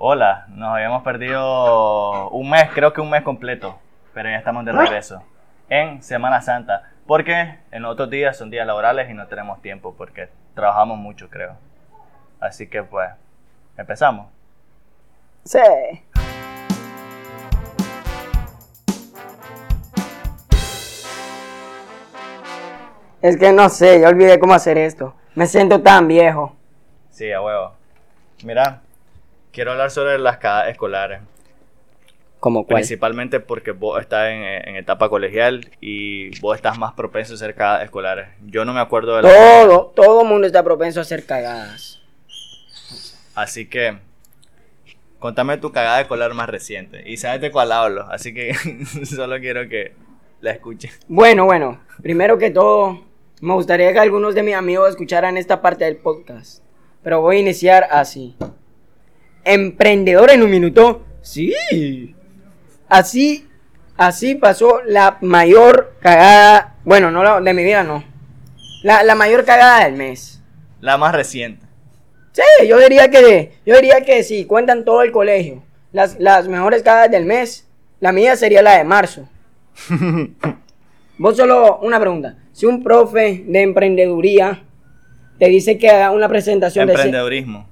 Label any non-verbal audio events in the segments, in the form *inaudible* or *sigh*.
Hola, nos habíamos perdido un mes, creo que un mes completo, pero ya estamos de regreso en Semana Santa, porque en otros días son días laborales y no tenemos tiempo porque trabajamos mucho, creo. Así que pues, empezamos. Sí. Es que no sé, ya olvidé cómo hacer esto. Me siento tan viejo. Sí, a huevo. Mira, quiero hablar sobre las cagadas escolares. ¿Cómo cuál? Principalmente porque vos estás en, en etapa colegial y vos estás más propenso a hacer cagadas escolares. Yo no me acuerdo de la Todo, todo mundo está propenso a hacer cagadas. Así que, contame tu cagada escolar más reciente. Y sabes de cuál hablo, así que *laughs* solo quiero que la escuches. Bueno, bueno, primero que todo, me gustaría que algunos de mis amigos escucharan esta parte del podcast. Pero voy a iniciar así. Emprendedor en un minuto. Sí. Así, así pasó la mayor cagada. Bueno, no la- de mi vida, no. La, la mayor cagada del mes. La más reciente. Sí, yo diría que, yo diría que si cuentan todo el colegio, las, las mejores cagadas del mes, la mía sería la de marzo. *laughs* Vos solo una pregunta. Si un profe de emprendeduría te dice que haga una presentación de... Emprendedurismo.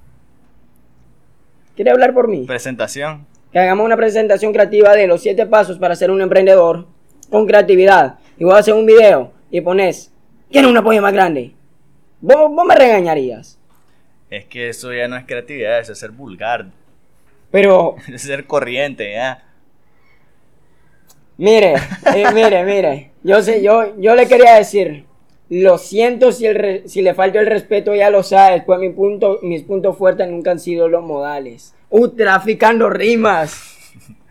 ¿Quiere hablar por mí? Presentación. Que hagamos una presentación creativa de los siete pasos para ser un emprendedor con creatividad. Y vos haces un video y pones, ¿quién es un apoyo más grande? Vos, vos me regañarías. Es que eso ya no es creatividad, eso es ser vulgar. Pero *laughs* es ser corriente, ¿ya? Mire, eh, mire, mire. Yo sé, yo, yo le quería decir, lo siento si, el re- si le falta el respeto, ya lo sabes, pues mi punto, mis puntos fuertes nunca han sido los modales. Uh, traficando rimas.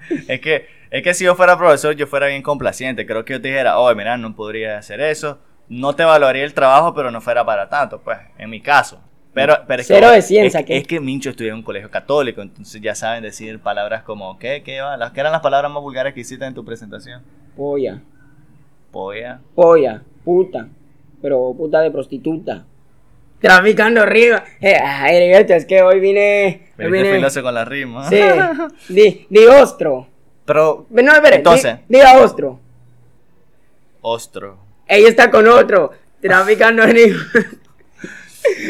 *laughs* Es que, es que si yo fuera profesor, yo fuera bien complaciente. Creo que yo te dijera, oh, mira, no podría hacer eso. No te valoraría el trabajo, pero no fuera para tanto, pues, en mi caso. Pero, pero es que- Cero de ciencia, es, ¿qué? es que Mincho estudió en un colegio católico, entonces ya saben decir palabras como, ¿qué? ¿Qué va? Las que eran las palabras más vulgares que hiciste en tu presentación. Polla, Polla. polla, puta, pero puta de prostituta. Traficando rimas. Eh, ay, es que hoy vine... hoy vine filoso con la rima. sí, di, di ostro. Pero, No, espere, Entonces. di- diga ostro. ostro. Ella está con otro, traficando *laughs* rimas.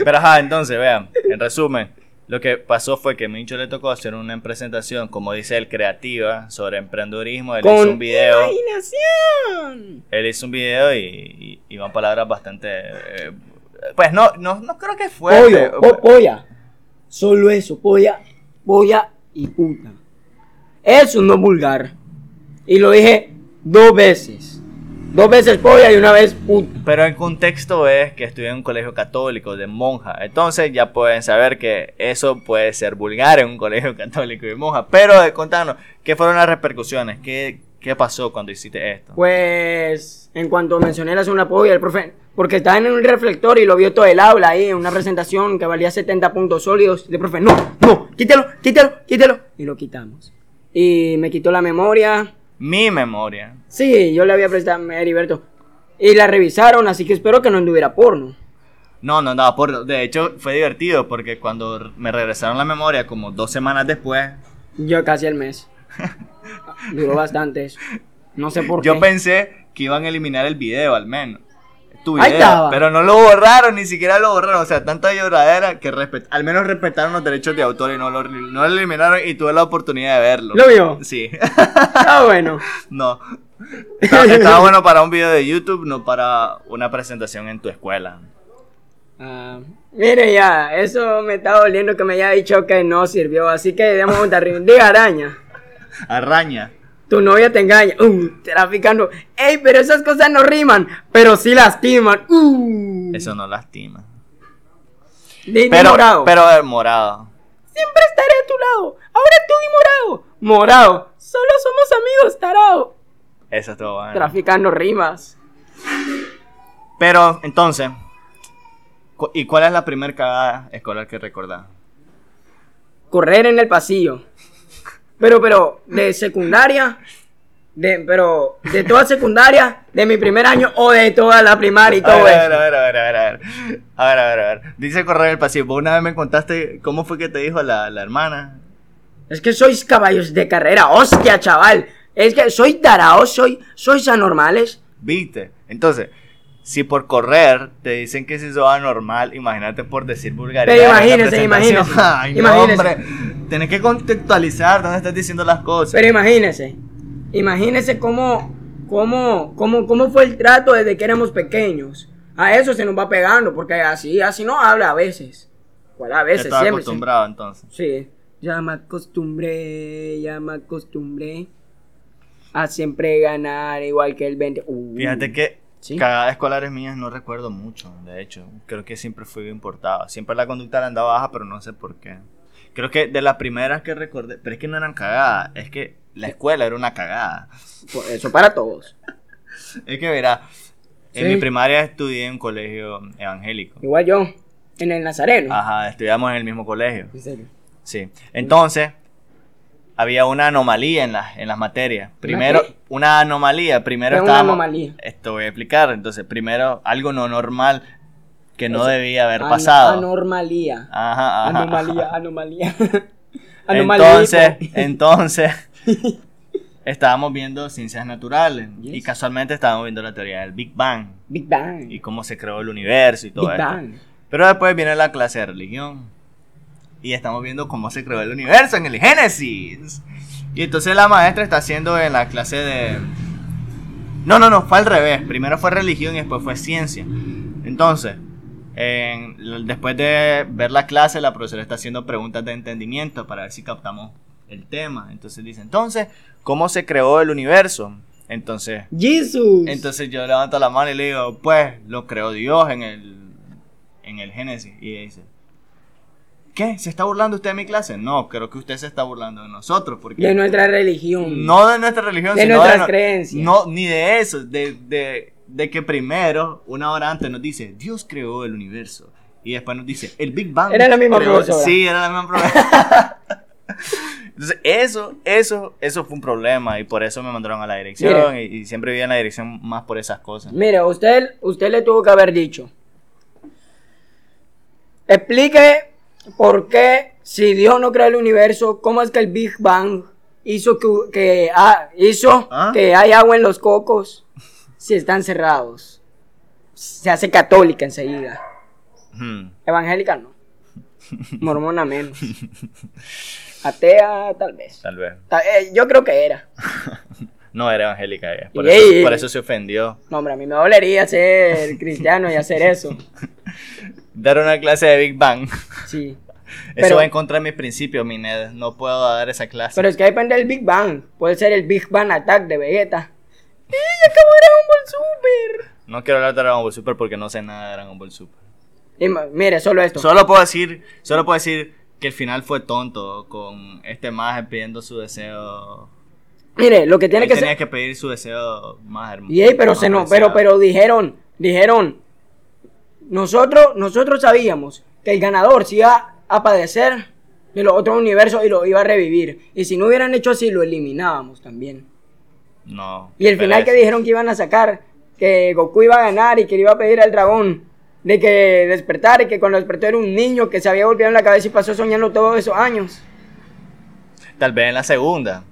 Pero ajá, entonces, vean, en resumen, lo que pasó fue que Mincho le tocó hacer una presentación, como dice él, creativa, sobre emprendedurismo. Él hizo un video. imaginación. Él hizo un video y, y iban palabras bastante. eh, pues no, no, no creo que fuerte. Pollo, po- polla. Solo eso, polla, polla y puta. Eso no es vulgar. Y lo dije dos veces. Dos veces polla y una vez puta. Pero el contexto es que estudié en un colegio católico de monja. Entonces ya pueden saber que eso puede ser vulgar en un colegio *laughs* católico de monja. Pero eh, contanos, ¿qué fueron las repercusiones? ¿Qué, qué pasó cuando hiciste esto? Pues, en cuanto mencioné la segunda polla, el profe, porque estaba en un reflector y lo vio todo el aula ahí en una presentación que valía 70 puntos sólidos. Y el profe, no, no, quítelo, quítelo, quítelo. Y lo quitamos. Y me quitó la memoria. Mi memoria. Sí, yo le había prestado a Heriberto. Y la revisaron, así que espero que no anduviera porno. No, no andaba por. De hecho, fue divertido porque cuando me regresaron la memoria, como dos semanas después, Yo casi el mes. *laughs* Duró bastante eso. No sé por yo qué. pensé que iban a eliminar el video al menos. Tu Ahí video, estaba. pero no lo borraron, ni siquiera lo borraron. O sea, tanta lloradera que respet- al menos respetaron los derechos de autor y no lo, no lo eliminaron y tuve la oportunidad de verlo. ¿Lo vio? Sí. *laughs* Ah, bueno. *laughs* no. Estaba, estaba bueno para un video de YouTube, no para una presentación en tu escuela. Ah, mire ya, eso me está doliendo que me haya dicho que no sirvió. Así que debemos juntar. Diga araña. Arraña. Tu novia te engaña. Uh, traficando. Ey, pero esas cosas no riman. Pero sí lastiman. Uh. Eso no lastima. Di- Pero, morado. pero eh, morado. Siempre estaré a tu lado. Ahora tú di morado. Morado. Solo somos amigos, tarao. Eso estuvo bueno. Traficando rimas. Pero, entonces, cu- ¿y cuál es la primer cagada escolar que recordás? Correr en el pasillo. Pero, pero, de secundaria. De, pero, de toda secundaria, de mi primer año o de toda la primaria y A todo ver, a eso. ver, a ver, a ver, a ver. A ver, a ver, a ver. Dice correr el pasillo. Vos una vez me contaste cómo fue que te dijo la, la hermana. Es que sois caballos de carrera, hostia, chaval. Es que soy taraos, soy, sois anormales. ¿Viste? Entonces, si por correr te dicen que es eso anormal, imagínate por decir vulgaridad. Pero imagínese, imagínese, *laughs* Ay, no, imagínese. hombre. Tienes que contextualizar dónde estás diciendo las cosas. Pero imagínese, imagínese cómo, cómo, cómo, cómo fue el trato desde que éramos pequeños. A eso se nos va pegando, porque así, así no habla a veces. Pues a veces, siempre. acostumbrado entonces. Sí. Ya me acostumbré, ya me acostumbré a siempre ganar igual que el 20. Uh. Fíjate que Sí. cagadas escolares mías no recuerdo mucho, de hecho. Creo que siempre fui importado. Siempre la conducta le andaba baja, pero no sé por qué. Creo que de las primeras que recordé, pero es que no eran cagadas, es que la escuela era una cagada. Pues eso para todos. *laughs* Es que verá, en Sí. mi primaria estudié en un colegio evangélico. Igual yo, en el Nazareno. Ajá, estudiamos en el mismo colegio. En serio. Sí. Entonces, había una anomalía en, las en las materias. Primero, una anomalía. Primero ¿Qué es una estábamos. anomalía? Esto voy a explicar. Entonces, primero, algo no normal que no Eso- debía haber An- pasado. Anormalía. Ajá, ajá. Anomalía, *laughs* anomalía. Entonces, entonces, *laughs* estábamos viendo ciencias naturales. Y casualmente estábamos viendo la teoría del Big Bang. Big Bang. Y cómo se creó el universo y todo Big esto. Bang. Pero después viene la clase de religión. Y estamos viendo cómo se creó el universo en el Génesis. Y entonces la maestra está haciendo en la clase de... No, no, no, fue al revés. Primero fue religión y después fue ciencia. Entonces, en- después de ver la clase, la profesora está haciendo preguntas de entendimiento para ver si captamos el tema. Entonces dice, entonces, ¿cómo se creó el universo? Entonces, Jesus. entonces yo levanto la mano y le digo, pues lo creó Dios en el, en el Génesis. Y dice, ¿qué? ¿Se está burlando usted de mi clase? No, creo que usted se está burlando de nosotros. Porque de nuestra religión. no de nuestra religión, De sino nuestras no- creencias. No, ni de eso, de, de, de que primero, una hora antes, nos dice, Dios creó el universo. Y después nos dice, el Big Bang. Era la misma creó-". profesora. Sí, era la misma profesora. *laughs* Entonces, eso, eso, eso fue un problema y por eso me mandaron a la dirección y, y siempre vivía en la dirección más por esas cosas. Mire, usted, usted le tuvo que haber dicho. Explique por qué, si Dios no creó el universo, cómo es que el Big Bang hizo que, que, ah, hizo ¿Ah? que hay agua en los cocos si están cerrados. Se hace católica enseguida. Hmm. Evangélica no. *laughs* Mormona menos. Atea tal vez. Tal vez. Ta- eh, yo creo que era. *laughs* No era evangélica ella. Por, eso, por eso se ofendió. No, hombre, a mí me dolería ser *laughs* cristiano y hacer eso. *laughs* Dar una clase de Big Bang. Sí. Eso va en contra de mis principios, mi Ned. No puedo dar esa clase. Pero es que depende del Big Bang. Puede ser el Big Bang Attack de Vegeta. ¡Y acabó Dragon Ball Super! No quiero hablar de Dragon Ball Super porque no sé nada de Dragon Ball Super. Y mire, solo esto. Solo puedo decir, solo puedo decir que el final fue tonto con este maje pidiendo su deseo. Mire, lo que tiene que tenía ser. que pedir su deseo más hermoso. Y ey, pero se no, pero, pero dijeron, dijeron. Nosotros, nosotros sabíamos que el ganador se iba a padecer de los otros universos y lo iba a revivir. Y si no hubieran hecho así, lo eliminábamos también. No. Y el final que dijeron que iban a sacar, que Goku iba a ganar y que le iba a pedir al dragón de que despertara y que cuando despertó era un niño que se había golpeado en la cabeza y pasó soñando todos esos años. Tal vez en la segunda.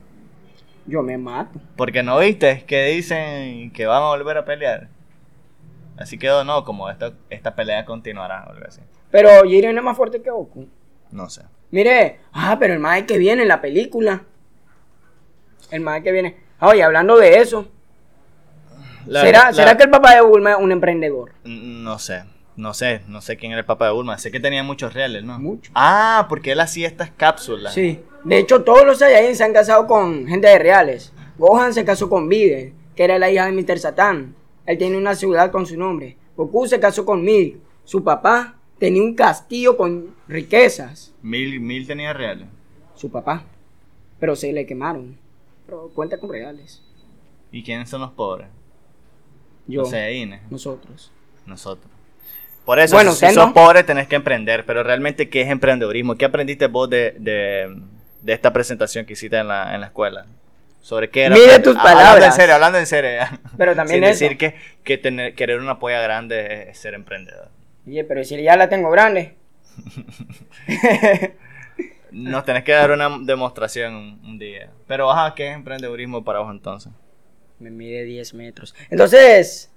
Yo me mato. Porque no viste que dicen que van a volver a pelear. Así quedó, no, como esta, esta pelea continuará o algo así. Pero Jiren es más fuerte que Goku. No sé. Mire, ah, pero el mae que viene en la película. El mae que viene. Ah, Oye, hablando de eso, La- ¿será, la- ¿será que el papá de Bulma es un emprendedor? No sé. No sé, no sé quién era el papá de Bulma. Sé que tenía muchos reales, ¿no? Mucho. Ah, porque él hacía estas cápsulas. Sí. De hecho, todos los Saiyajin se han casado con gente de reales. Gohan se casó con Vide, que era la hija de Mr. Satan. Él tiene una ciudad con su nombre. Goku se casó con Milk. Su papá tenía un castillo con riquezas. Mil, mil tenía reales. Su papá. Pero se le quemaron. Pero cuenta con reales. ¿Y quiénes son los pobres? Yo. Los Saiyajines. Nosotros. Nosotros. Por eso, Bueno, si, sos no. pobre, tenés que emprender. Pero realmente, ¿qué es emprendedorismo? ¿Qué aprendiste vos de, de, de esta presentación que hiciste en la, en la escuela? ¿Sobre qué era? Mide aprender? tus Ah, Hablando en palabras. serio, hablando en serio. Pero *laughs* también Sin eso. decir que, que tener, querer una polla grande es ser emprendedor. Oye, pero si ya la tengo grande. *laughs* Nos tenés que dar una demostración un, un día. Pero, ajá, ¿qué es emprendedurismo para vos entonces? Me mide 10 metros. Entonces,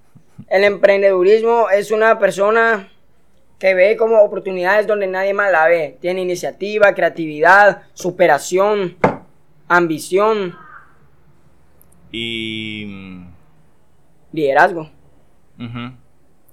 el emprendedurismo es una persona que ve como oportunidades donde nadie más la ve. Tiene iniciativa, creatividad, superación, ambición, Y... mm, liderazgo.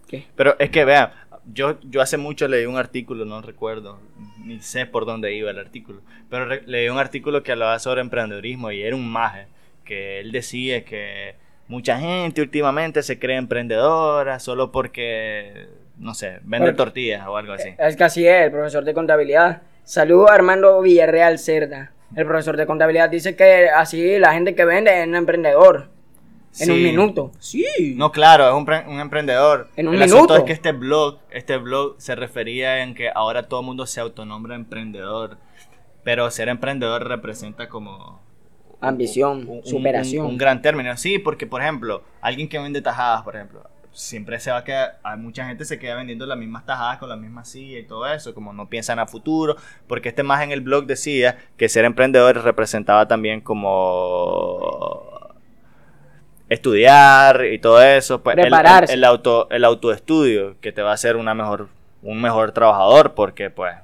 ¿Qué? Pero es que, vea, yo, yo hace mucho leí un artículo, no recuerdo, ni sé por dónde iba el artículo, pero leí un artículo que hablaba sobre emprendedurismo y era un maje, que él decía que mucha gente últimamente se cree emprendedora solo porque, no sé, vende Porque- tortillas o algo así. Es que así es, el profesor de contabilidad. Saludo a Armando Villarreal Cerda. El profesor de contabilidad dice que así la gente que vende es un emprendedor. En un minuto. Sí. No, claro, es un, un emprendedor. En un el asunto minuto. es que este blog, este blog se refería en que ahora todo el mundo se autonombra emprendedor, pero ser emprendedor representa como Ambición, un- un- superación. Un, un gran término, sí, porque por ejemplo, alguien que vende tajadas, por ejemplo, siempre se va a quedar, hay mucha gente se queda vendiendo las mismas tajadas con las mismas sillas y todo eso, como no piensan a futuro, porque este más en el blog decía que ser emprendedor representaba también como estudiar y todo eso, pues el- el, Prepararse. el auto el autoestudio que te va a hacer una mejor un mejor trabajador porque pues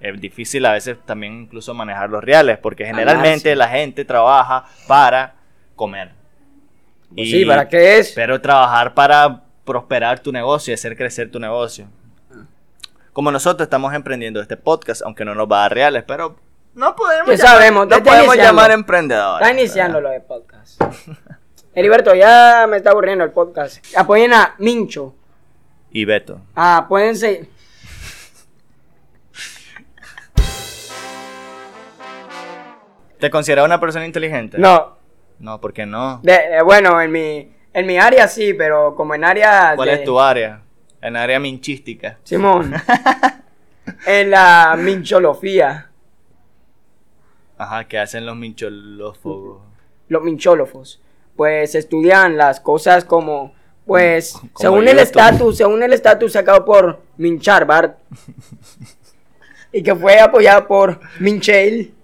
es difícil a veces también incluso manejar los reales porque generalmente la gente trabaja para comer. Pues sí, ¿para qué es? Pero trabajar para prosperar tu negocio y hacer crecer tu negocio. Como nosotros estamos emprendiendo este podcast, aunque no nos va a dar reales, pero no podemos, ¿Qué llamar, sabemos? no podemos llamar emprendedores. Está iniciando lo de podcast. Heriberto, ya me está aburriendo el podcast. Apoyen a Mincho. Y Beto. Ah, pueden ser. ¿Te consideras una persona inteligente? No. No, ¿por qué no? De- eh, bueno, en mi, en mi área sí, pero como en área. ¿Cuál de- es tu área? En área minchística. Simón. *laughs* en la mincholofía. Ajá, ¿qué hacen los mincholófobos? Los minchólofos. Pues estudian las cosas como. Pues, *laughs* Como según el estatus, según el estatus sacado por Mincharbar. *laughs* y que fue apoyado por Minchel.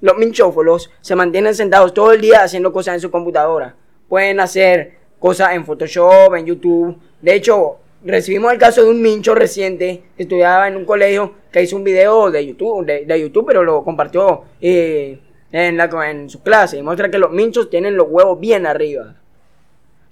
Los minchófolos se mantienen sentados todo el día haciendo cosas en su computadora. Pueden hacer cosas en Photoshop, en YouTube. De hecho, recibimos el caso de un mincho reciente que estudiaba en un colegio que hizo un video de YouTube, de, de YouTube pero lo compartió eh, en, la, en su clase. Y muestra que los minchos tienen los huevos bien arriba.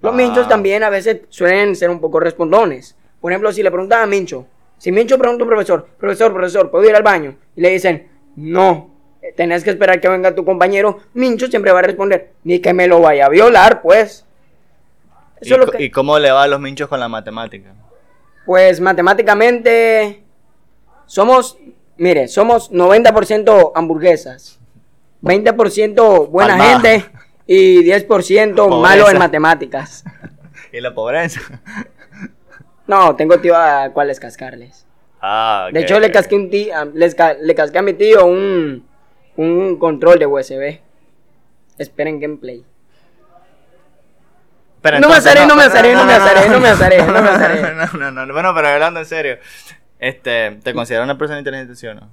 Los Ah. minchos también a veces suelen ser un poco respondones. Por ejemplo, si le preguntan a Mincho, si Mincho pregunta a un profesor, profesor, profesor, ¿puedo ir al baño? Y le dicen, no, tenés que esperar que venga tu compañero. Mincho siempre va a responder, ni que me lo vaya a violar, pues. ¿Y, Eso es lo co- que, y cómo le va a los minchos con la matemática? pues matemáticamente somos, mire, somos 90% hamburguesas, 20% buena gente y 10% malo en matemáticas. *laughs* ¿Y la pobreza? No, tengo tío a cuáles cascarles. Ah, De ok, hecho, le casqué, un les ca- le casqué a mi tío un, un control de USB. Esperen gameplay. Pero No me asaré, no me asaré, no me asaré, no me asaré, no me no, asaré. *laughs* no, no, no, no. Bueno, pero hablando en serio, este, ¿te consideras una persona inteligente, sí o no?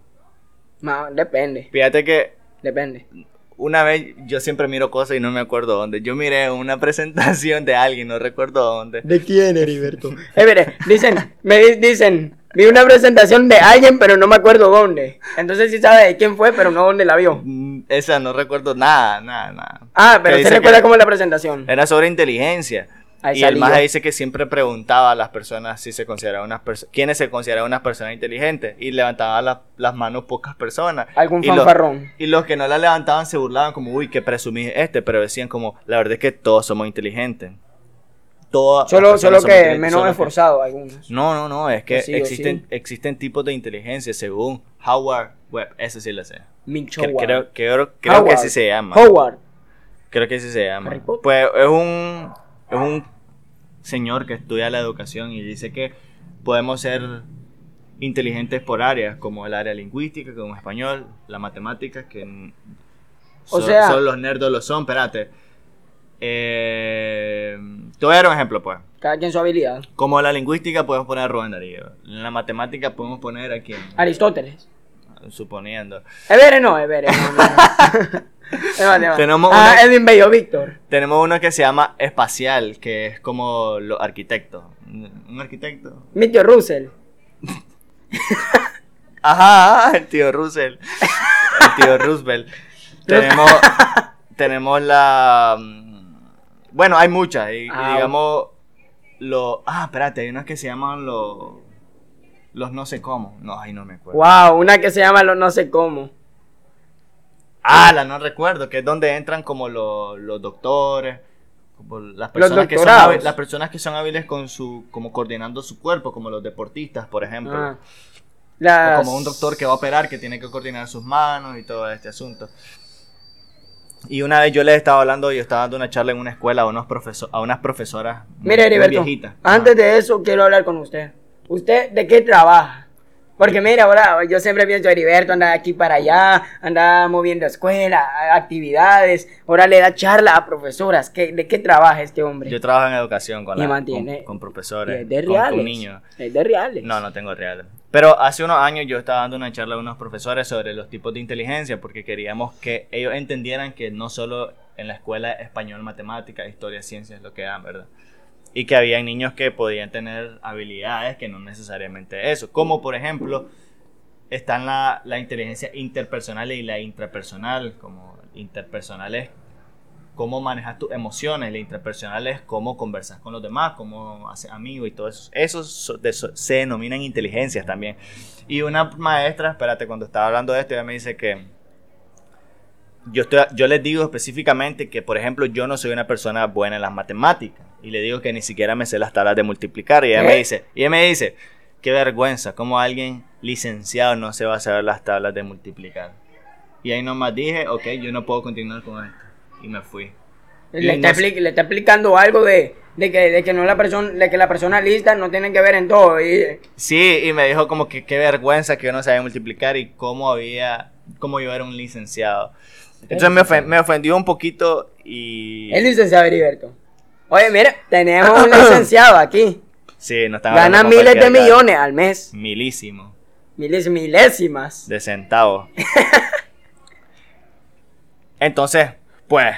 Ma, depende, Fíjate que depende. una vez yo siempre miro cosas y no me acuerdo dónde. Yo miré una *laughs* presentación de alguien, no recuerdo dónde. ¿De quién, Heriberto? *laughs* Eh, mire, dicen, me di- dicen, vi una presentación de alguien, pero no me acuerdo dónde. Entonces sí sabe de quién fue, pero no dónde la vio. Mm, Esa no recuerdo nada, nada, nada. Ah, pero Que se recuerda que cómo la presentación. Era sobre inteligencia. Ahí y el más dice que siempre preguntaba a las personas si se consideraban unas personas, quiénes se consideraban unas personas inteligentes y levantaba la- las manos pocas personas. Algún y los- fanfarrón. y los que no la levantaban se burlaban como, uy, qué presumís este, pero decían como, la verdad es que todos somos inteligentes. Todas Solo, solo que menos esforzado algunos. No, no, no, es que sí, existen, sí. existen tipos de inteligencia según Howard Webb, ese sí lo sé. Howard. creo creo, creo que así se llama. Howard. Creo que así se llama. Pues es un, es un señor que estudia la educación y dice que podemos ser inteligentes por áreas, como el área lingüística, como español, la matemática, que O so- sea- solo los nerdos lo son, espérate. Eh, te voy a dar un ejemplo, pues. Cada quien su habilidad. Como la lingüística podemos poner a Rubén Darío. En la matemática podemos poner a quién. Aristóteles. suponiendo. Everett no, Everett. No, no. *laughs* Tenemos ah, una- Edwin Bello Víctor. Tenemos uno que se llama espacial, que es como los arquitectos. Un arquitecto. Mitio Russell. *laughs* Ajá, el tío Russell. El tío Roosevelt. *laughs* tenemos, tenemos la. Bueno, hay muchas. Y, Ah, digamos. Los. Ah, espérate, hay unas que se llaman los. Los no sé cómo. No, ay, no me acuerdo. Wow, una que se llama lo no sé cómo. Ah, la no recuerdo, que es donde entran como los, los doctores. Como las personas, que son hábiles, las personas que son hábiles con su. como coordinando su cuerpo, como los deportistas, por ejemplo. Ah. O como un doctor que va a operar, que tiene que coordinar sus manos y todo este asunto. Y una vez yo les estaba hablando, yo estaba dando una charla en una escuela a, unos profeso- a unas profesoras muy- Mire, muy Heriberto, viejitas. antes Ajá. de eso quiero hablar con usted. ¿Usted de qué trabaja? Porque mira, ahora yo siempre pienso, Heriberto anda aquí para allá, anda moviendo escuela, actividades, ahora le da charla a profesoras. ¿Qué, ¿De qué trabaja este hombre? Yo trabajo en educación con, la- mantiene- con, con profesores, es de con- con, reales. niños. Es de reales. No, no tengo reales. Pero hace unos años yo estaba dando una charla a unos profesores sobre los tipos de inteligencia porque queríamos que ellos entendieran que no solo en la escuela español, matemática, historia, ciencias lo que dan, ¿verdad? Y que había niños que podían tener habilidades que no necesariamente eso. Como por ejemplo, están la, la inteligencia interpersonal y la intrapersonal. Como interpersonal es cómo manejas tus emociones, la intrapersonal es cómo conversas con los demás, cómo haces amigos y todo eso. Eso se denominan inteligencias también. Y una maestra, espérate, cuando estaba hablando de esto, ella me dice que yo, estoy, yo les digo específicamente que, por ejemplo, yo no soy una persona buena en las matemáticas. Y le digo que ni siquiera me sé las tablas de multiplicar. Y ella me dice, y ella me dice, qué vergüenza, cómo alguien licenciado no se va a saber las tablas de multiplicar. Y ahí nomás dije, ok, yo no puedo continuar con esto. Y me fui. Le está, no le está explicando algo de, de que, de que no la persona, de que la persona lista no tiene que ver en todo. Y, Sí, y me dijo como que qué vergüenza que yo no sabía multiplicar y cómo había, cómo yo era un licenciado. Entonces me, ofen- me ofendió un poquito y... el licenciado Heriberto. Oye, mira, tenemos un *laughs* licenciado aquí. Sí, no estaba Gana miles de millones al mes. Milísimo. Miles, milésimas. De centavos. *laughs* Entonces, pues,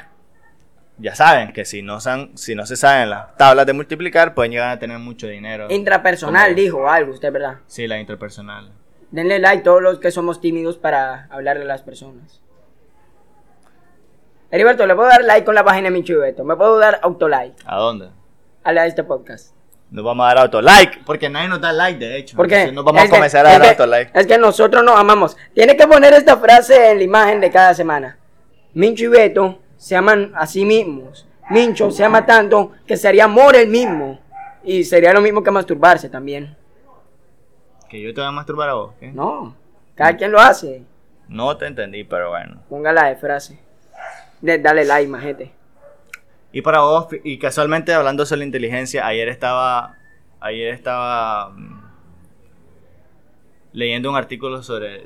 ya saben que si no, san- si no se saben las tablas de multiplicar, pueden llegar a tener mucho dinero. Intrapersonal, Como- dijo algo, usted, ¿verdad? Sí, la interpersonal. Denle like todos los que somos tímidos para hablarle a las personas. Heriberto, le puedo dar like con la página de mi chubeto. Me puedo dar autolike ¿A dónde? a la de este podcast. Nos vamos a dar autolike. Porque nadie nos da like, de hecho. Porque Entonces nos vamos a que- comenzar a dar autolike. Es que nosotros nos amamos. Tiene que poner esta frase en la imagen de cada semana. Mincho y Beto se aman a sí mismos. Mincho se ama tanto que sería amor el mismo. Y sería lo mismo que masturbarse también. Que yo te voy a masturbar a vos. No, cada quien lo hace. No te entendí, pero bueno. Póngala de frase. De- dale like, majete. Y para vos, y casualmente hablando sobre la inteligencia, ayer estaba, ayer estaba mm, leyendo un artículo sobre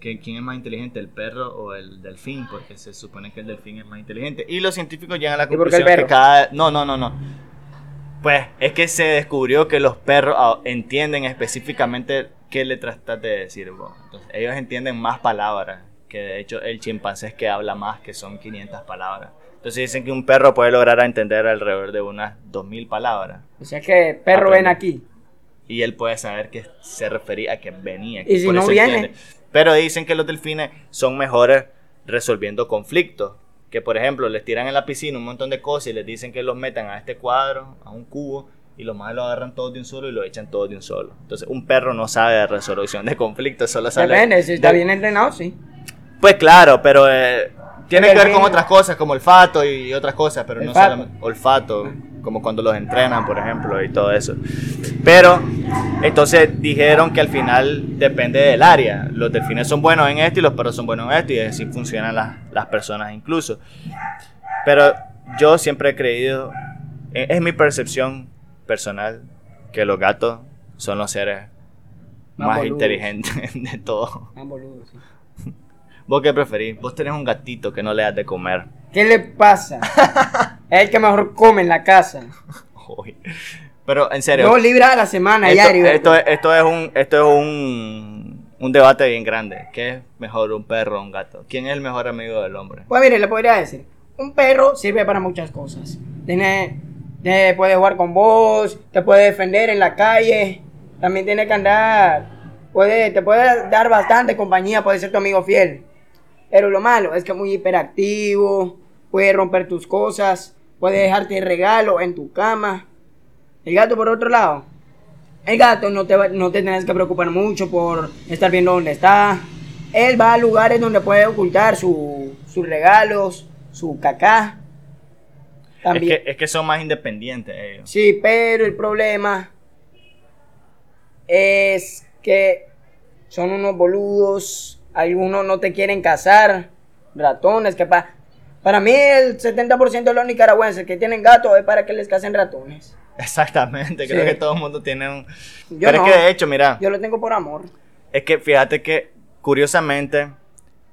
que- quién es más inteligente, el perro o el delfín, porque se supone que el delfín es más inteligente. Y los científicos llegan a la ¿Y por qué el conclusión que cada... No, no, no, no. Pues es que se descubrió que los perros ah, entienden específicamente qué le tratas de decir vos. Entonces, ellos entienden más palabras, que de hecho el chimpancé es que habla más, que son 500 palabras. Entonces dicen que un perro puede lograr entender alrededor de unas 2000 palabras. O sea que perro Aprende. ven aquí. Y él puede saber que se refería a que venía. ¿Y si no viene? entiende. Pero dicen que los delfines son mejores resolviendo conflictos. Que por ejemplo les tiran en la piscina un montón de cosas y les dicen que los metan a este cuadro, a un cubo, y los más lo agarran todos de un solo y lo echan todos de un solo. Entonces un perro no sabe de resolución de conflictos, solo sabe... Depende, si está de- bien entrenado, sí. Pues claro, pero eh, tiene que ver con otras cosas, como olfato y otras cosas, pero no solamente olfato, como cuando los entrenan, por ejemplo, y todo eso. Pero, entonces dijeron que al final depende del área. Los delfines son buenos en esto y los perros son buenos en esto, y así funcionan las, las personas incluso. Pero yo siempre he creído, eh, es mi percepción personal, que los gatos son los seres Más inteligentes *laughs* de todo. Sí. ¿Vos qué preferís? Vos tenés un gatito que no le das de comer. ¿Qué le pasa? *laughs* es el que mejor come en la casa. Pero en serio. Dos libras a la semana esto, esto, es- esto es un. Esto es un. un debate bien grande. ¿Qué es mejor, un perro o un gato? ¿Quién es el mejor amigo del hombre? Pues mire, le podría decir, un perro sirve para muchas cosas. Tiene, tiene- puede jugar con vos, te puede defender en la calle, también tiene que andar, puede, te puede dar bastante compañía, puede ser tu amigo fiel. Pero lo malo es que es muy hiperactivo, puede romper tus cosas, puede dejarte regalo en tu cama. El gato por otro lado, el gato no te, va- no te tienes que preocupar mucho por estar viendo dónde está. Él va a lugares donde puede ocultar su- sus regalos, su cacá. Es También. que, es que son más independientes ellos. Sí, pero el problema es que son unos boludos. Algunos no te quieren cazar. Ratones, pa- para mí el 70% de los nicaragüenses que tienen gatos es para que les casen ratones. Exactamente, creo Sí. que todo el mundo tiene un... Yo Pero no. es que de hecho, mira, Yo lo tengo por amor. es que fíjate que curiosamente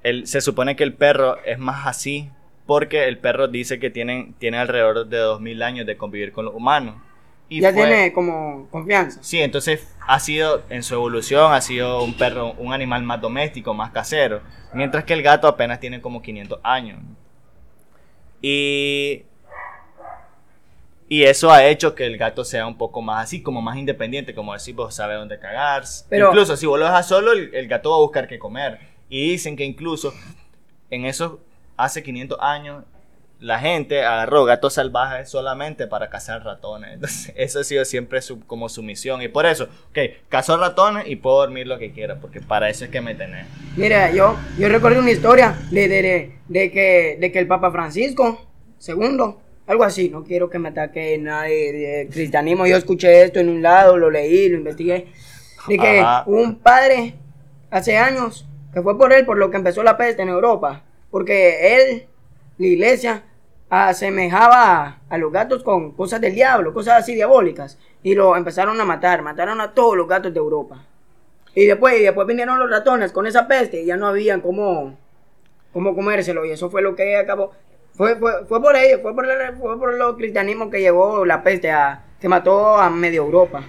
el, se supone que el perro es más así porque el perro dice que tienen, tiene alrededor de 2000 años de convivir con los humanos. Y ya fue- tiene como confianza. Sí, entonces ha sido, en su evolución, ha sido un perro, un animal más doméstico, más casero. Mientras que el gato apenas tiene como 500 años. Y, y eso ha hecho que el gato sea un poco más así, como más independiente, como decir, vos sabe dónde cagar. Pero- incluso si vos lo dejas solo, el, el gato va a buscar qué comer. Y dicen que incluso en esos, hace 500 años, la gente agarró gatos salvajes solamente para cazar ratones. *laughs* Entonces, eso ha sido siempre su, como su misión. Y por eso, ok, cazo ratones y puedo dormir lo que quiera, porque para eso es que me tenés. Mira, yo, yo recuerdo una historia de, de, de, de que, de que el Papa Francisco, segundo, algo así, no quiero que me ataque nadie de cristianismo, yo escuché esto en un lado, lo leí, lo investigué, de que Ajá. un padre hace años, que fue por él por lo que empezó la peste en Europa, porque él, la iglesia, asemejaba a, los gatos con cosas del diablo, cosas así diabólicas, y lo empezaron a matar, mataron a todos los gatos de Europa. Y después, y después vinieron los ratones con esa peste y ya no habían cómo, cómo comérselo. Y eso fue lo que acabó. Fue, fue, fue por ello, fue por, el, fue por los cristianismos que llegó la peste, a, que mató a medio Europa.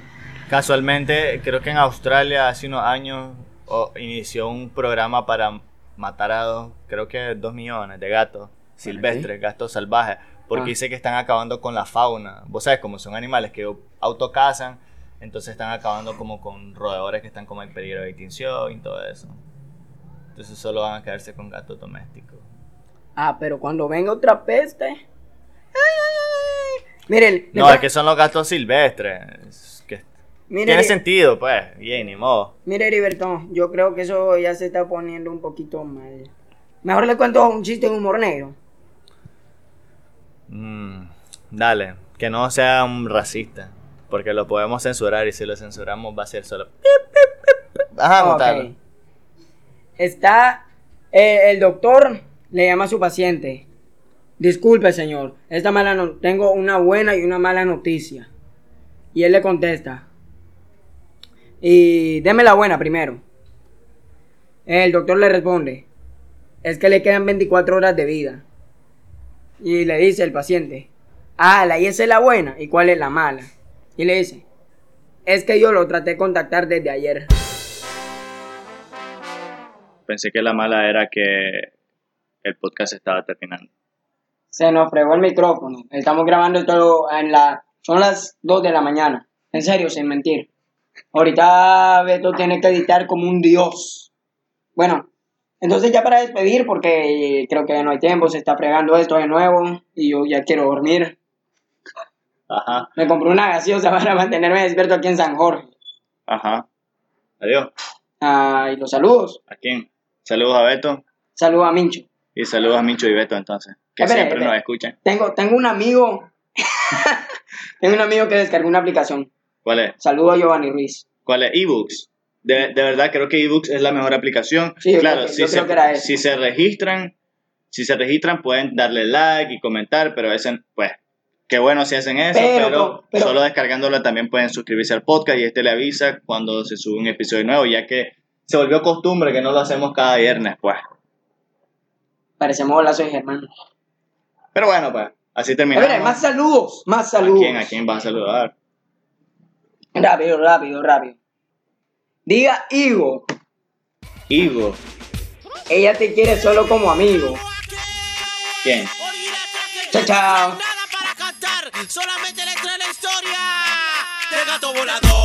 Casualmente, creo que en Australia hace unos años inició un programa para matar a dos, creo que dos millones de gatos silvestres, gatos salvajes, porque Ah. dice que están acabando con la fauna. Vos sabes, como son animales que autocazan, entonces están acabando como con roedores que están como en peligro de extinción y todo eso. Entonces solo van a quedarse con gatos domésticos. Ah, pero cuando venga otra peste. ay. Miren, No, es que son los gatos silvestres. Que mire, tiene sentido, pues. Bien, ni modo. mire, Heriberto, yo creo que eso ya se está poniendo un poquito mal. Mejor le cuento un chiste de humor negro. Mm, dale, que no sea un racista, porque lo podemos censurar y si lo censuramos va a ser solo... Ajá. Está eh, el doctor le llama a su paciente. Disculpe, señor, esta mala no tengo una buena y una mala noticia. Y él le contesta. Y deme la buena primero. El doctor le responde. Es que le quedan 24 horas de vida. Y le dice el paciente. Ah, la y esa es la buena. ¿Y cuál es la mala? Y le dice. Es que yo lo traté de contactar desde ayer. Pensé que la mala era que el podcast estaba terminando. Se nos fregó el micrófono. Estamos grabando esto en la... Son las 2 de la mañana. En serio, sin mentir. Ahorita Beto tiene que editar como un dios. Bueno, entonces ya para despedir, porque creo que ya no hay tiempo, se está fregando esto de nuevo y yo ya quiero dormir. Ajá, Me compré una gaseosa *laughs* para mantenerme despierto aquí en San Jorge. ajá. Adiós. Ah, y los saludos. ¿A quién? Saludos a Beto Saludos a Mincho. y saludos a Micho y Beto entonces, que Espere, siempre espere. nos escuchan. Tengo, tengo un amigo. *laughs* tengo un amigo que descargó una aplicación. ¿Cuál es? Saludo a Giovanni Ruiz. ¿Cuál es? eBooks. De, de verdad creo que eBooks es la mejor aplicación. Sí, claro, que- si, se, si se registran, si se registran pueden darle like y comentar, pero ese, pues, qué bueno si hacen eso, Pero, pero, pero- solo descargándolo también pueden suscribirse al podcast y este le avisa cuando se sube un episodio nuevo, ya que se volvió costumbre que no lo hacemos cada viernes, pues. Parecemos soy Germán. Pero bueno, pues, así A terminamos. ver, más saludos, más ¿A saludos. quién? ¿A quién vas a saludar? Rápido, rápido, rápido. Diga Ivo. Ivo. Ella te quiere solo como amigo. ¿Quién? Chao, chao. Nada para cantar, solamente letra de la historia. El gato volador.